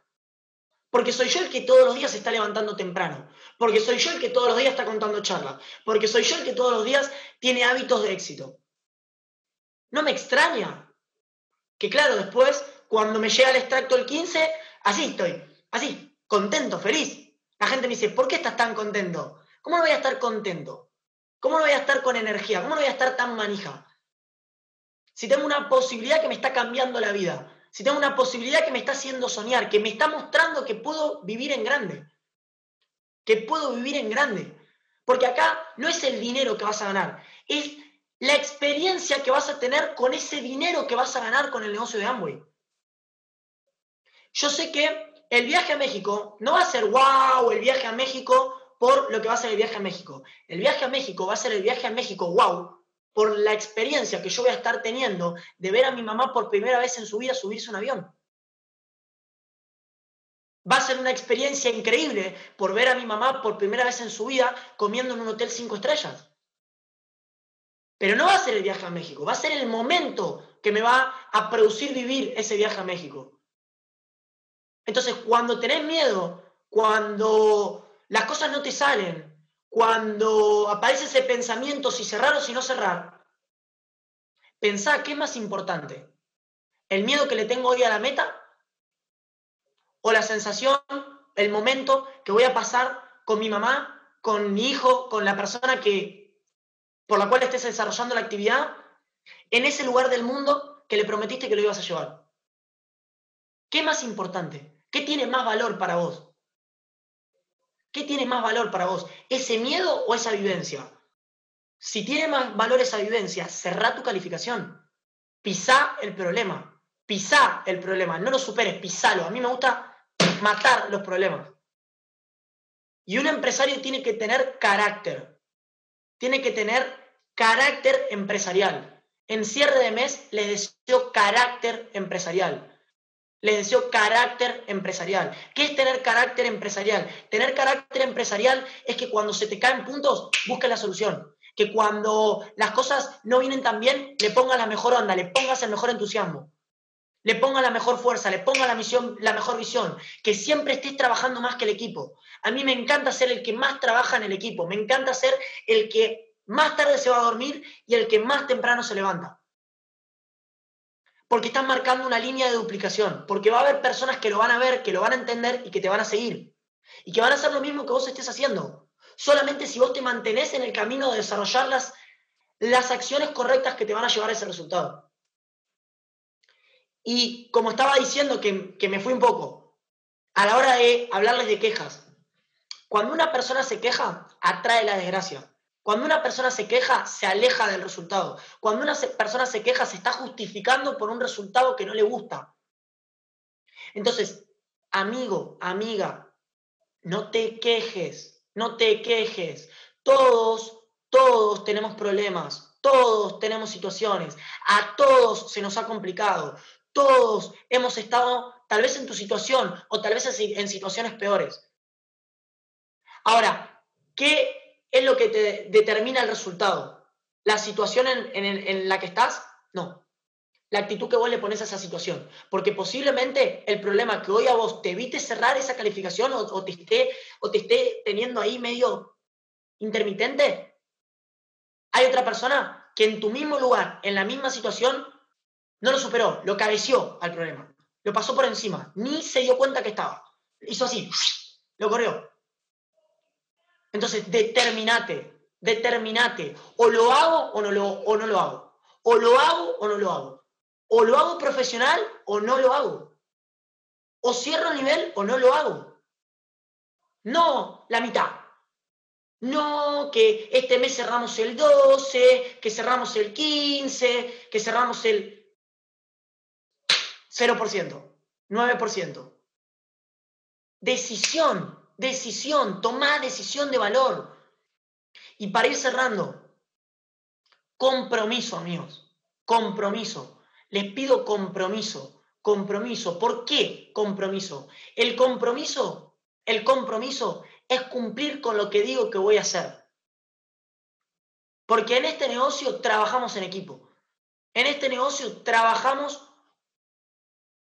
Porque soy yo el que todos los días se está levantando temprano. Porque soy yo el que todos los días está contando charlas. Porque soy yo el que todos los días tiene hábitos de éxito. No me extraña. Que claro, después, cuando me llega el extracto el 15, así estoy. Así, contento, feliz. La gente me dice, ¿por qué estás tan contento? ¿Cómo no voy a estar contento? ¿Cómo no voy a estar con energía? ¿Cómo no voy a estar tan manija? Si tengo una posibilidad que me está cambiando la vida si tengo una posibilidad que me está haciendo soñar, que me está mostrando que puedo vivir en grande, que puedo vivir en grande. Porque acá no es el dinero que vas a ganar, es la experiencia que vas a tener con ese dinero que vas a ganar con el negocio de Amway. Yo sé que el viaje a México no va a ser wow, el viaje a México por lo que va a ser el viaje a México. El viaje a México va a ser el viaje a México wow, por la experiencia que yo voy a estar teniendo de ver a mi mamá por primera vez en su vida subirse a un avión. Va a ser una experiencia increíble por ver a mi mamá por primera vez en su vida comiendo en un hotel cinco estrellas. Pero no va a ser el viaje a México, va a ser el momento que me va a producir vivir ese viaje a México. Entonces, cuando tenés miedo, cuando las cosas no te salen, cuando aparece ese pensamiento, si cerrar o si no cerrar, pensá qué es más importante, el miedo que le tengo hoy a la meta o la sensación, el momento que voy a pasar con mi mamá, con mi hijo, con la persona que por la cual estés desarrollando la actividad, en ese lugar del mundo que le prometiste que lo ibas a llevar. ¿Qué es más importante? ¿Qué tiene más valor para vos? ¿Qué tiene más valor para vos? ¿Ese miedo o esa vivencia? Si tiene más valor esa vivencia, cerrá tu calificación. Pisá el problema. Pisá el problema. No lo superes, pisalo. A mí me gusta matar los problemas. Y un empresario tiene que tener carácter. Tiene que tener carácter empresarial. En cierre de mes les deseo carácter empresarial les deseo carácter empresarial. ¿Qué es tener carácter empresarial? Tener carácter empresarial es que cuando se te caen puntos, busques la solución. Que cuando las cosas no vienen tan bien, le pongas la mejor onda, le pongas el mejor entusiasmo, le pongas la mejor fuerza, le pongas la, misión, la mejor visión. Que siempre estés trabajando más que el equipo. A mí me encanta ser el que más trabaja en el equipo. Me encanta ser el que más tarde se va a dormir y el que más temprano se levanta porque están marcando una línea de duplicación, porque va a haber personas que lo van a ver, que lo van a entender y que te van a seguir. Y que van a hacer lo mismo que vos estés haciendo. solamente si vos te mantenés en el camino de desarrollar las, las acciones correctas que te van a llevar a ese resultado. Y como estaba diciendo que, que me fui un poco, a la hora de hablarles de quejas, cuando una persona se queja, atrae la desgracia. Cuando una persona se queja, se aleja del resultado. Cuando una persona se queja, se está justificando por un resultado que no le gusta. Entonces, amigo, amiga, no te quejes, no te quejes. Todos, todos tenemos problemas, todos tenemos situaciones, a todos se nos ha complicado, todos hemos estado tal vez en tu situación o tal vez en situaciones peores. Ahora, ¿qué es lo que te determina el resultado? ¿La situación en, la que estás? No. La actitud que vos le pones a esa situación. Porque posiblemente el problema que hoy a vos te evite cerrar esa calificación o, te, esté, o te esté teniendo ahí medio intermitente, hay otra persona que en tu mismo lugar, en la misma situación, no lo superó, lo cabeció al problema. Lo pasó por encima, ni se dio cuenta que estaba. Hizo así, lo corrió. Entonces, determinate, determinate. O lo hago o no lo, o no lo hago. O lo hago o no lo hago. O lo hago profesional o no lo hago. O cierro el nivel o no lo hago. No la mitad. No que este mes cerramos el 12, que cerramos el 15, que cerramos el 0%, 9%. Decisión, decisión, toma decisión de valor. Y para ir cerrando, compromiso, amigos, compromiso. Les pido compromiso, compromiso. ¿Por qué compromiso? El compromiso, el compromiso es cumplir con lo que digo que voy a hacer. Porque en este negocio trabajamos en equipo. En este negocio trabajamos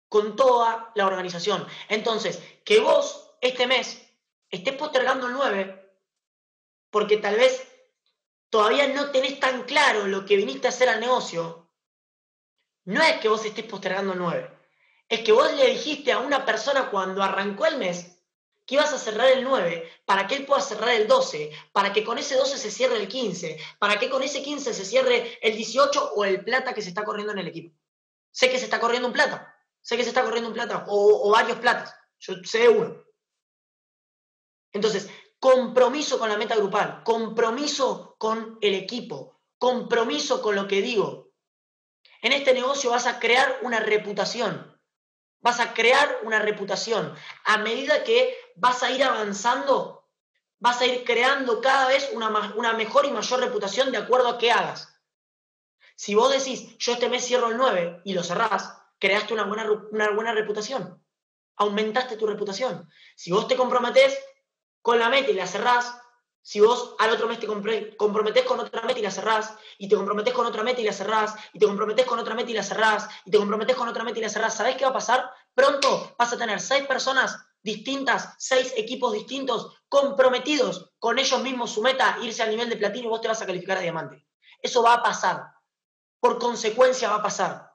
con toda la organización. Entonces, que vos este mes estés postergando el 9 porque tal vez todavía no tenés tan claro lo que viniste a hacer al negocio, no es que vos estés postergando el 9. Es que vos le dijiste a una persona cuando arrancó el mes que ibas a cerrar el 9 para que él pueda cerrar el 12, para que con ese 12 se cierre el 15, para que con ese 15 se cierre el 18 o el plata que se está corriendo en el equipo. Sé que se está corriendo un plata, sé que se está corriendo un plata o, o varios platas, yo sé uno. Entonces, compromiso con la meta grupal, compromiso con el equipo, compromiso con lo que digo. En este negocio vas a crear una reputación. Vas a crear una reputación. A medida que vas a ir avanzando, vas a ir creando cada vez una, una mejor y mayor reputación de acuerdo a qué hagas. Si vos decís, yo este mes cierro el 9 y lo cerrás, creaste una buena, una buena reputación. Aumentaste tu reputación. Si vos te comprometés, con la meta y la cerrás, si vos al otro mes te comprometés con otra meta y la cerrás, y te comprometés con otra meta y la cerrás, y te comprometés con otra meta y la cerrás, y te comprometés con otra meta y la cerrás, ¿sabés qué va a pasar? Pronto vas a tener seis personas distintas, seis equipos distintos, comprometidos con ellos mismos su meta, irse al nivel de platino y vos te vas a calificar a diamante. Eso va a pasar. Por consecuencia va a pasar.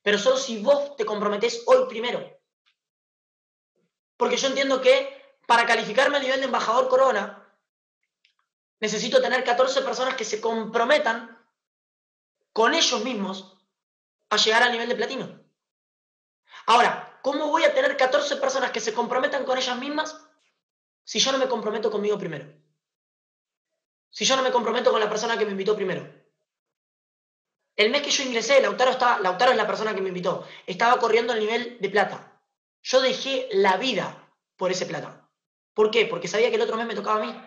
Pero solo si vos te comprometés hoy primero. Porque yo entiendo que para calificarme a nivel de embajador corona, necesito tener 14 personas que se comprometan con ellos mismos a llegar al nivel de platino. Ahora, ¿cómo voy a tener 14 personas que se comprometan con ellas mismas si yo no me comprometo conmigo primero? Si yo no me comprometo con la persona que me invitó primero. El mes que yo ingresé, Lautaro, estaba, Lautaro es la persona que me invitó, estaba corriendo al nivel de plata. Yo dejé la vida por ese plata. ¿Por qué? Porque sabía que el otro mes me tocaba a mí.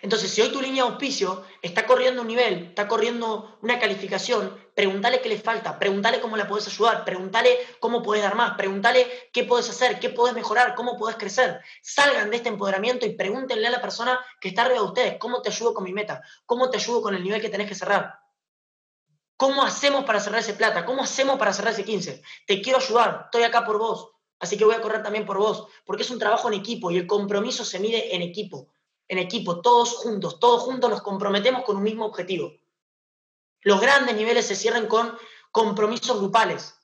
Entonces, si hoy tu línea de auspicio está corriendo un nivel, está corriendo una calificación, pregúntale qué le falta, pregúntale cómo la puedes ayudar, pregúntale cómo puedes dar más, pregúntale qué puedes hacer, qué puedes mejorar, cómo puedes crecer. Salgan de este empoderamiento y pregúntenle a la persona que está arriba de ustedes, ¿cómo te ayudo con mi meta? ¿Cómo te ayudo con el nivel que tenés que cerrar? ¿Cómo hacemos para cerrar ese plata? ¿Cómo hacemos para cerrar ese 15? Te quiero ayudar, estoy acá por vos. Así que voy a correr también por vos, porque es un trabajo en equipo y el compromiso se mide en equipo, en equipo, todos juntos, todos juntos nos comprometemos con un mismo objetivo. Los grandes niveles se cierran con compromisos grupales.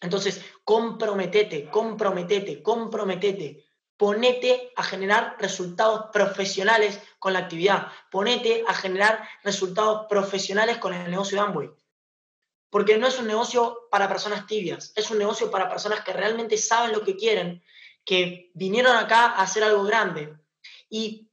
Entonces, comprometete, comprometete, comprometete. ponete a generar resultados profesionales con la actividad, ponete a generar resultados profesionales con el negocio de Amway. Porque no es un negocio para personas tibias, es un negocio para personas que realmente saben lo que quieren, que vinieron acá a hacer algo grande. Y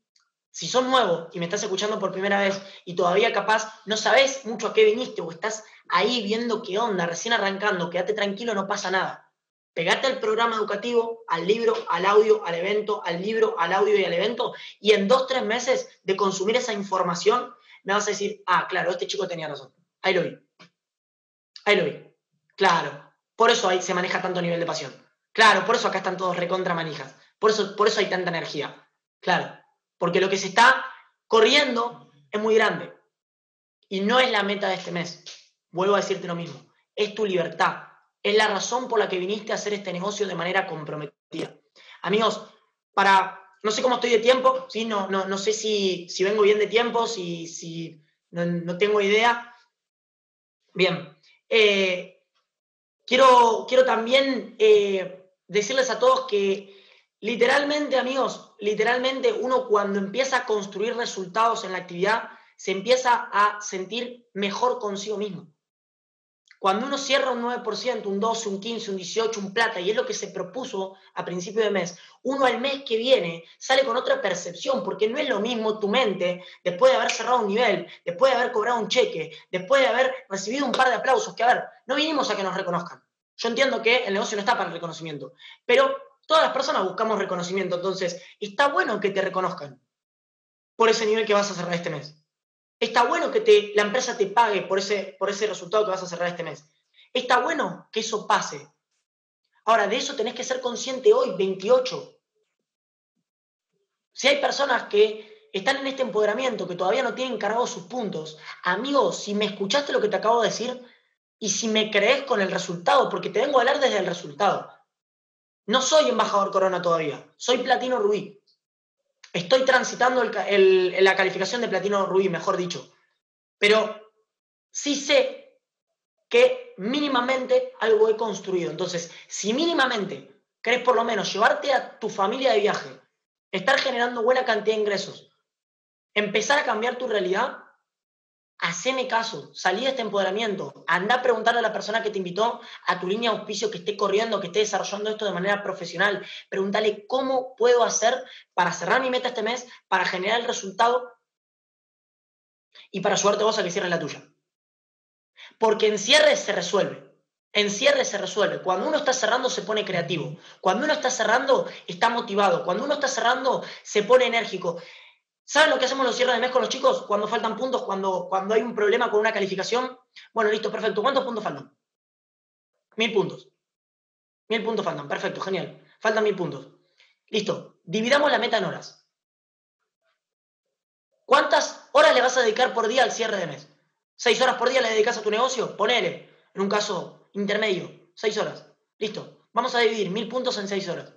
si sos nuevo y me estás escuchando por primera vez y todavía capaz no sabes mucho a qué viniste o estás ahí viendo qué onda, recién arrancando, quédate tranquilo, no pasa nada. Pegate al programa educativo, al libro, al audio, al evento, al libro, al audio y al evento, y en dos, tres meses de consumir esa información, me vas a decir, ah, claro, este chico tenía razón. Ahí lo vi. Ahí lo vi. Claro. Por eso ahí se maneja tanto nivel de pasión. Claro, por eso acá están todos recontra manijas. Por eso, por eso hay tanta energía. Claro. Porque lo que se está corriendo es muy grande. Y no es la meta de este mes. Vuelvo a decirte lo mismo. Es tu libertad es la razón por la que viniste a hacer este negocio de manera comprometida. Amigos, para, no sé cómo estoy de tiempo, ¿sí? no, no, no sé si, si vengo bien de tiempo, si, si no, tengo idea. Bien, eh, quiero, quiero también eh, decirles a todos que literalmente, amigos, literalmente uno cuando empieza a construir resultados en la actividad, se empieza a sentir mejor consigo mismo. Cuando uno cierra un 9%, un 12, un 15, un 18, un plata, y es lo que se propuso a principio de mes, uno al mes que viene sale con otra percepción, porque no es lo mismo tu mente después de haber cerrado un nivel, después de haber cobrado un cheque, después de haber recibido un par de aplausos, que a ver, no vinimos a que nos reconozcan. Yo entiendo que el negocio no está para el reconocimiento, pero todas las personas buscamos reconocimiento, entonces está bueno que te reconozcan por ese nivel que vas a cerrar este mes. Está bueno que te, la empresa te pague por ese, por ese resultado que vas a cerrar este mes. Está bueno que eso pase. Ahora, de eso tenés que ser consciente hoy, 28. Si hay personas que están en este empoderamiento, que todavía no tienen cargados sus puntos, amigos, si me escuchaste lo que te acabo de decir y si me crees con el resultado, porque te vengo a hablar desde el resultado. No soy embajador corona todavía, soy platino rubí. Estoy transitando la calificación de platino rubí, mejor dicho. Pero sí sé que mínimamente algo he construido. Entonces, si mínimamente querés por lo menos llevarte a tu familia de viaje, estar generando buena cantidad de ingresos, empezar a cambiar tu realidad, haceme caso, salí de este empoderamiento, anda a preguntarle a la persona que te invitó a tu línea de auspicio que esté corriendo, que esté desarrollando esto de manera profesional. Pregúntale cómo puedo hacer para cerrar mi meta este mes, para generar el resultado y para ayudarte vos a que cierres la tuya. Porque en cierre se resuelve. En cierre se resuelve. Cuando uno está cerrando se pone creativo. Cuando uno está cerrando está motivado. Cuando uno está cerrando se pone enérgico. ¿Saben lo que hacemos los cierres de mes con los chicos cuando faltan puntos, cuando, cuando hay un problema con una calificación? Bueno, listo, perfecto. ¿Cuántos puntos faltan? Mil puntos. Mil puntos faltan. Perfecto, genial. Faltan mil puntos. Listo. Dividamos la meta en horas. ¿Cuántas horas le vas a dedicar por día al cierre de mes? ¿Seis horas por día le dedicas a tu negocio? Ponele, en un caso intermedio, seis horas. Listo. Vamos a dividir mil puntos en seis horas.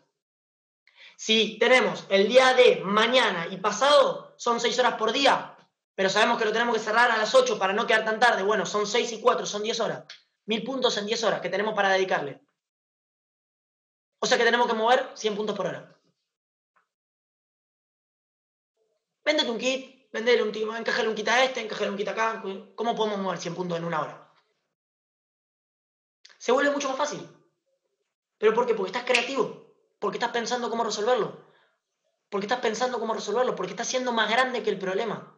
Si tenemos el día de mañana y pasado, son seis horas por día, pero sabemos que lo tenemos que cerrar a las 8 para no quedar tan tarde. Bueno, son seis y cuatro, son 10 horas. Mil puntos en 10 horas que tenemos para dedicarle. O sea que tenemos que mover 100 puntos por hora. Véndete un kit, vendele un kit, encajale un kit a este, encajale un kit acá. ¿Cómo podemos mover 100 puntos en una hora? Se vuelve mucho más fácil. ¿Pero por qué? Porque estás creativo. Porque estás pensando cómo resolverlo. Porque estás pensando cómo resolverlo. Porque estás siendo más grande que el problema.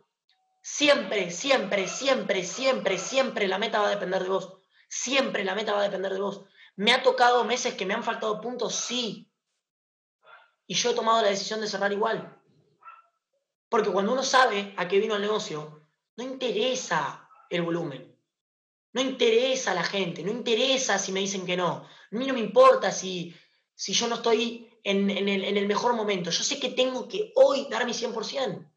Siempre, siempre, siempre, siempre, siempre la meta va a depender de vos. Siempre la meta va a depender de vos. ¿Me ha tocado meses que me han faltado puntos? Sí. Y yo he tomado la decisión de cerrar igual. Porque cuando uno sabe a qué vino el negocio, no interesa el volumen. No interesa a la gente, no interesa si me dicen que no. A mí no me importa si, si yo no estoy en, el, mejor momento? Yo sé que tengo que hoy dar mi 100%.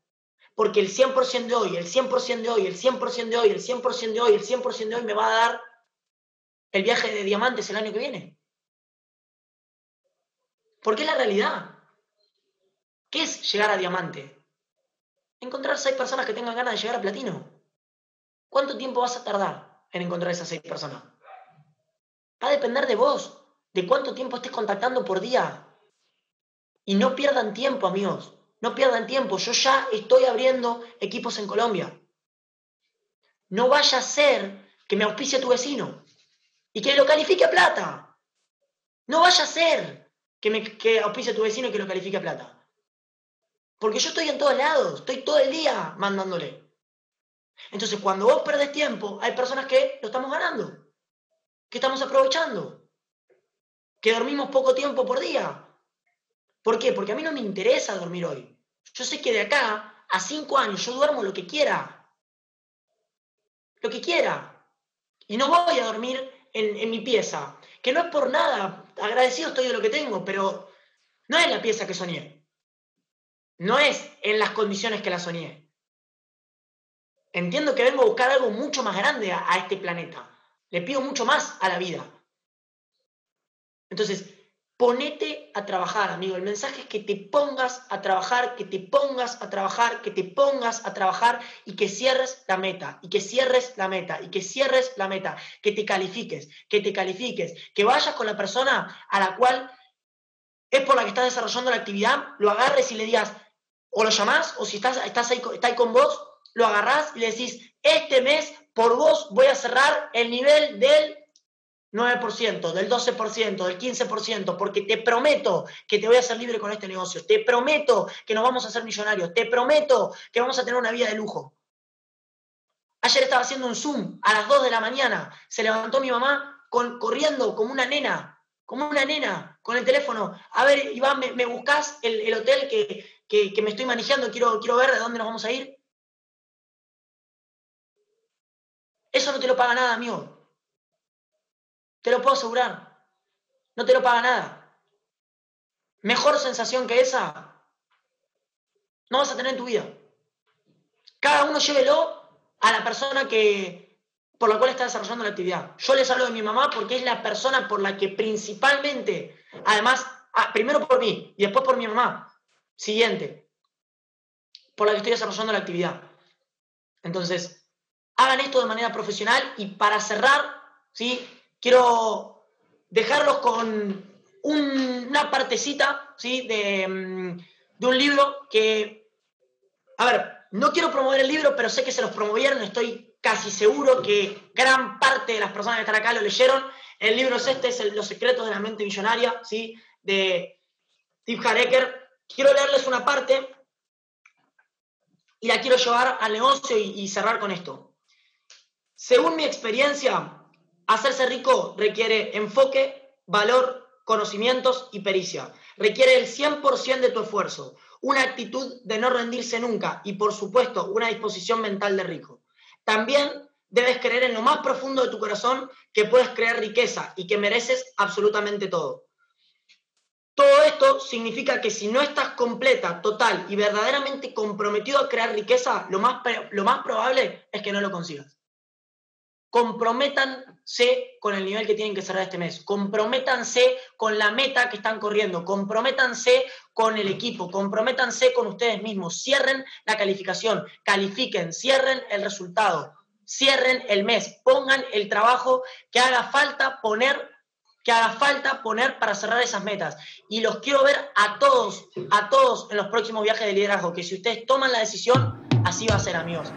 Porque el 100% de hoy, el 100% de hoy, el 100% de hoy, el 100% de hoy, el 100% de hoy me va a dar el viaje de diamantes el año que viene. Porque es la realidad. ¿Qué es llegar a diamante? Encontrar seis personas que tengan ganas de llegar a platino. ¿Cuánto tiempo vas a tardar en encontrar esas seis personas? Va a depender de vos de cuánto tiempo estés contactando por día. Y no pierdan tiempo, amigos. No pierdan tiempo. Yo ya estoy abriendo equipos en Colombia. No vaya a ser que me auspicie tu vecino y que lo califique a plata. No vaya a ser que me que auspicie tu vecino y que lo califique a plata. Porque yo estoy en todos lados, estoy todo el día mandándole. Entonces, cuando vos perdés tiempo, hay personas que lo estamos ganando, que estamos aprovechando, que dormimos poco tiempo por día. ¿Por qué? Porque a mí no me interesa dormir hoy. Yo sé que de acá a cinco años yo duermo lo que quiera. Lo que quiera. Y no voy a dormir en, mi pieza. Que no es por nada. Agradecido estoy de lo que tengo, pero no es la pieza que soñé. No es en las condiciones que la soñé. Entiendo que vengo a buscar algo mucho más grande a este planeta. Le pido mucho más a la vida. Entonces, ponete a trabajar, amigo. El mensaje es que te pongas a trabajar, que te pongas a trabajar, que te pongas a trabajar y que cierres la meta, y que cierres la meta, y que cierres la meta, que te califiques, que te califiques, que vayas con la persona a la cual es por la que estás desarrollando la actividad, lo agarres y le digas, o lo llamás, o si estás, estás ahí, con vos, lo agarrás y le decís, este mes por vos voy a cerrar el nivel del 9%, del 12%, del 15%, porque te prometo que te voy a hacer libre con este negocio, te prometo que nos vamos a hacer millonarios, te prometo que vamos a tener una vida de lujo. Ayer estaba haciendo un Zoom a las 2 de la mañana, se levantó mi mamá con, corriendo como una nena, como una nena, con el teléfono. A ver, Iván, ¿me, me buscas el, el hotel que, que, me estoy manejando? Quiero, quiero ver de dónde nos vamos a ir. Eso no te lo paga nada, amigo. Te lo puedo asegurar. No te lo paga nada. Mejor sensación que esa no vas a tener en tu vida. Cada uno llévelo a la persona que por la cual está desarrollando la actividad. Yo les hablo de mi mamá porque es la persona por la que principalmente, además, ah, primero por mí y después por mi mamá. Siguiente, por la que estoy desarrollando la actividad. Entonces, hagan esto de manera profesional y para cerrar, ¿sí? Quiero dejarlos con un, una partecita ¿sí? de, mm, de, un libro que, a ver, no quiero promover el libro, pero sé que se los promovieron, estoy casi seguro que gran parte de las personas que están acá lo leyeron. El libro es este, es Los secretos de la mente millonaria, ¿sí? de Steve Hareker. Quiero leerles una parte y la quiero llevar al negocio y cerrar con esto. Según mi experiencia, Hacerse rico requiere enfoque, valor, conocimientos y pericia. Requiere el 100% de tu esfuerzo, una actitud de no rendirse nunca y, por supuesto, una disposición mental de rico. También debes creer en lo más profundo de tu corazón que puedes crear riqueza y que mereces absolutamente todo. Todo esto significa que si no estás completa, total y verdaderamente comprometido a crear riqueza, lo más, lo más probable es que no lo consigas comprométanse con el nivel que tienen que cerrar este mes, comprométanse con la meta que están corriendo, comprométanse con el equipo, comprométanse con ustedes mismos, cierren la calificación, califiquen, cierren el resultado, cierren el mes, pongan el trabajo que haga falta poner que haga falta poner para cerrar esas metas. Y los quiero ver a todos, a todos en los próximos viajes de liderazgo, que si ustedes toman la decisión, así va a ser, amigos.